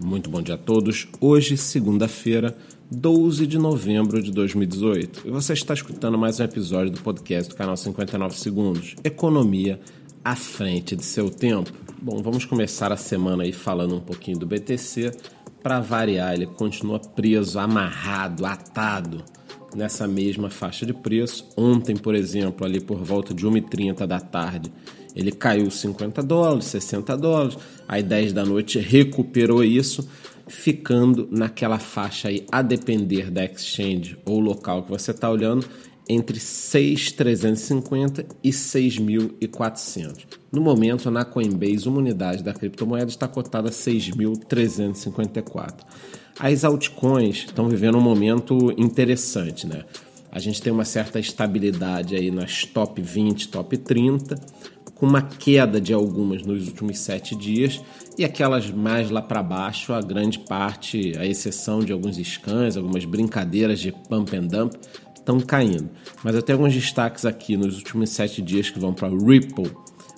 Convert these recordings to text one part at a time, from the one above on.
Muito bom dia a todos. Hoje, segunda-feira, 12 de novembro de 2018. E você está escutando mais um episódio do podcast do canal 59 Segundos. Economia à frente de seu tempo. Bom, vamos começar a semana aí falando um pouquinho do BTC. Para variar, ele continua preso, amarrado, atado nessa mesma faixa de preço. Ontem, por exemplo, ali por volta de 1h30 da tarde, ele caiu 50 dólares, 60 dólares, aí 10 da noite recuperou isso, ficando naquela faixa aí, a depender da exchange ou local que você está olhando, entre 6.350 e 6.400. No momento, na Coinbase, uma unidade da criptomoeda está cotada a 6.354. As altcoins estão vivendo um momento interessante, né? A gente tem uma certa estabilidade aí nas top 20, top 30, com uma queda de algumas nos últimos sete dias e aquelas mais lá para baixo, a grande parte, a exceção de alguns scans, algumas brincadeiras de pump and dump, estão caindo. Mas eu tenho alguns destaques aqui nos últimos sete dias que vão para Ripple,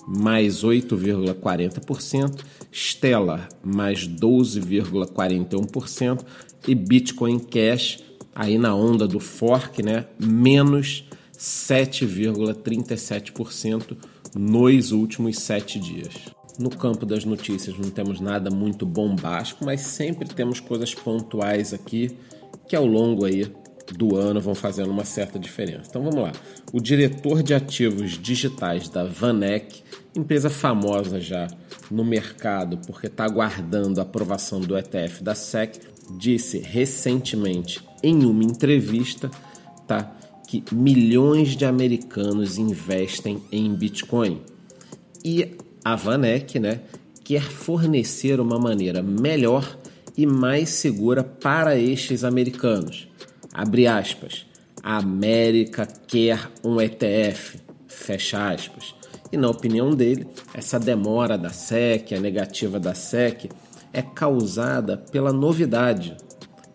mais 8,40%, Stellar, mais 12,41% e Bitcoin Cash, aí na onda do fork, né, menos 7,37% nos últimos sete dias. No campo das notícias não temos nada muito bombástico, mas sempre temos coisas pontuais aqui que ao longo aí do ano vão fazendo uma certa diferença. Então vamos lá. O diretor de ativos digitais da Vanek, empresa famosa já no mercado porque está aguardando a aprovação do ETF da SEC, disse recentemente em uma entrevista, tá, que milhões de americanos investem em Bitcoin. E a Vanek, né, quer fornecer uma maneira melhor e mais segura para estes americanos. Abre aspas. A América quer um ETF. Fecha aspas. E na opinião dele, essa demora da SEC, a negativa da SEC, é causada pela novidade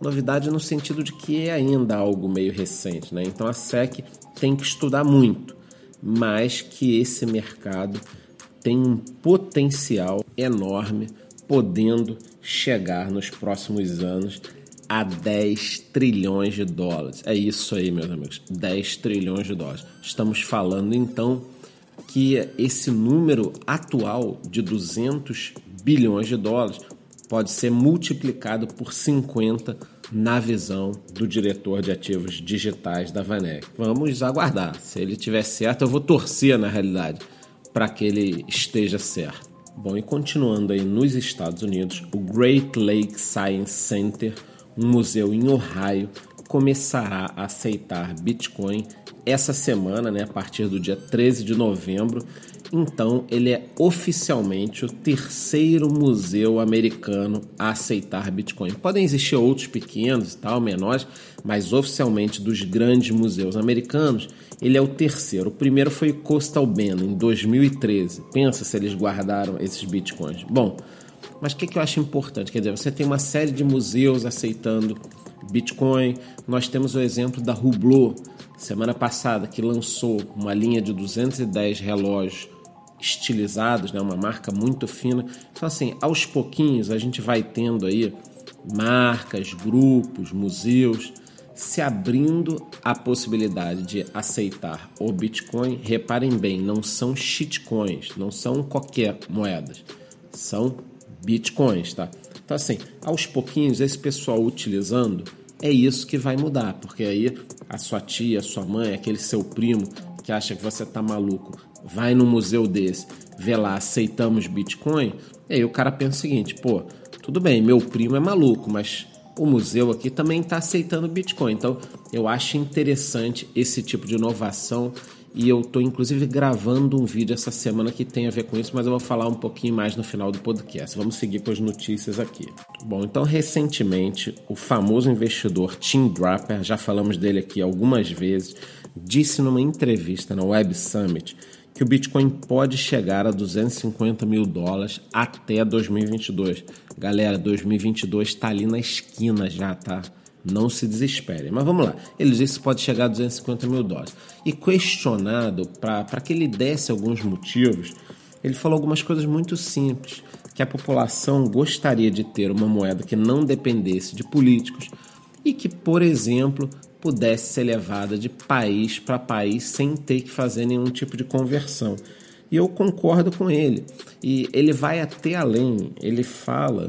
Novidade no sentido de que é ainda algo meio recente, né? Então a SEC tem que estudar muito, mas que esse mercado tem um potencial enorme, podendo chegar nos próximos anos a 10 trilhões de dólares. É isso aí, meus amigos, 10 trilhões de dólares. Estamos falando então que esse número atual de 200 bilhões de dólares pode ser multiplicado por 50 na visão do diretor de ativos digitais da Vanek. Vamos aguardar. Se ele tiver certo, eu vou torcer na realidade para que ele esteja certo. Bom, e continuando aí nos Estados Unidos, o Great Lake Science Center, um museu em Ohio, começará a aceitar Bitcoin essa semana, né, a partir do dia 13 de novembro, então, ele é oficialmente o terceiro museu americano a aceitar Bitcoin. Podem existir outros pequenos e tal, menores, mas oficialmente dos grandes museus americanos, ele é o terceiro. O primeiro foi Coastal Bend, em 2013. Pensa se eles guardaram esses Bitcoins. Bom, mas o que, que eu acho importante? Quer dizer, você tem uma série de museus aceitando Bitcoin. Nós temos o exemplo da Hublot, semana passada, que lançou uma linha de 210 relógios estilizados, né? uma marca muito fina. Então, assim, aos pouquinhos a gente vai tendo aí marcas, grupos, museus se abrindo a possibilidade de aceitar o Bitcoin. Reparem bem, não são shitcoins, não são qualquer moedas, são Bitcoins, tá? Então, assim, aos pouquinhos, esse pessoal utilizando, é isso que vai mudar, porque aí a sua tia, a sua mãe, aquele seu primo que acha que você tá maluco, vai num museu desse, vê lá, aceitamos Bitcoin, e aí o cara pensa o seguinte, pô, tudo bem, meu primo é maluco, mas o museu aqui também está aceitando Bitcoin. Então, eu acho interessante esse tipo de inovação e eu estou inclusive gravando um vídeo essa semana que tem a ver com isso, mas eu vou falar um pouquinho mais no final do podcast. Vamos seguir com as notícias aqui. Bom, então recentemente o famoso investidor Tim Draper, já falamos dele aqui algumas vezes, disse numa entrevista na Web Summit que o Bitcoin pode chegar a 250 mil dólares até 2022. Galera, 2022 está ali na esquina já, tá? Não se desesperem. Mas vamos lá. Ele disse que pode chegar a 250 mil dólares. E questionado para que ele desse alguns motivos, ele falou algumas coisas muito simples. que a população gostaria de ter uma moeda que não dependesse de políticos e que, por exemplo, pudesse ser levada de país para país sem ter que fazer nenhum tipo de conversão. E eu concordo com ele. E ele vai até além, ele fala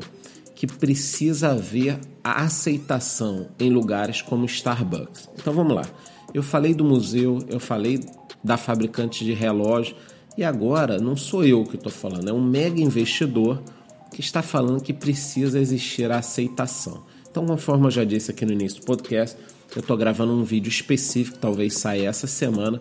que precisa haver a aceitação em lugares como Starbucks. Então vamos lá. Eu falei do museu, eu falei da fabricante de relógio e agora não sou eu que estou falando, é um mega investidor que está falando que precisa existir a aceitação. Então, conforme eu já disse aqui no início do podcast, eu estou gravando um vídeo específico, talvez saia essa semana,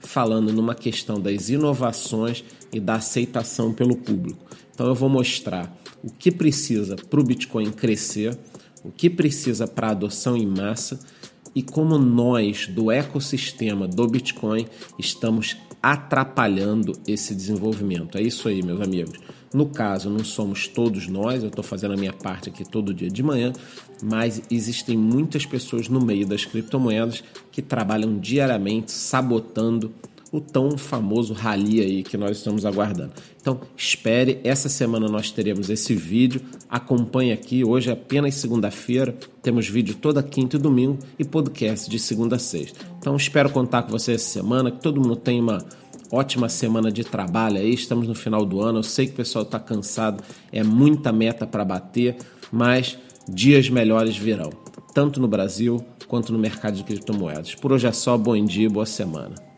falando numa questão das inovações e da aceitação pelo público. Então, eu vou mostrar o que precisa para o Bitcoin crescer, o que precisa para adoção em massa e como nós do ecossistema do Bitcoin estamos atrapalhando esse desenvolvimento. É isso aí, meus amigos. No caso, não somos todos nós, eu estou fazendo a minha parte aqui todo dia de manhã, mas existem muitas pessoas no meio das criptomoedas que trabalham diariamente sabotando o tão famoso rally aí que nós estamos aguardando. Então, espere, essa semana nós teremos esse vídeo. Acompanhe aqui, hoje é apenas segunda-feira, temos vídeo toda quinta e domingo e podcast de segunda a sexta. Então, espero contar com você essa semana, que todo mundo tenha uma ótima semana de trabalho aí. Estamos no final do ano. Eu sei que o pessoal está cansado, é muita meta para bater, mas dias melhores virão, tanto no Brasil quanto no mercado de criptomoedas. Por hoje é só, bom dia, boa semana.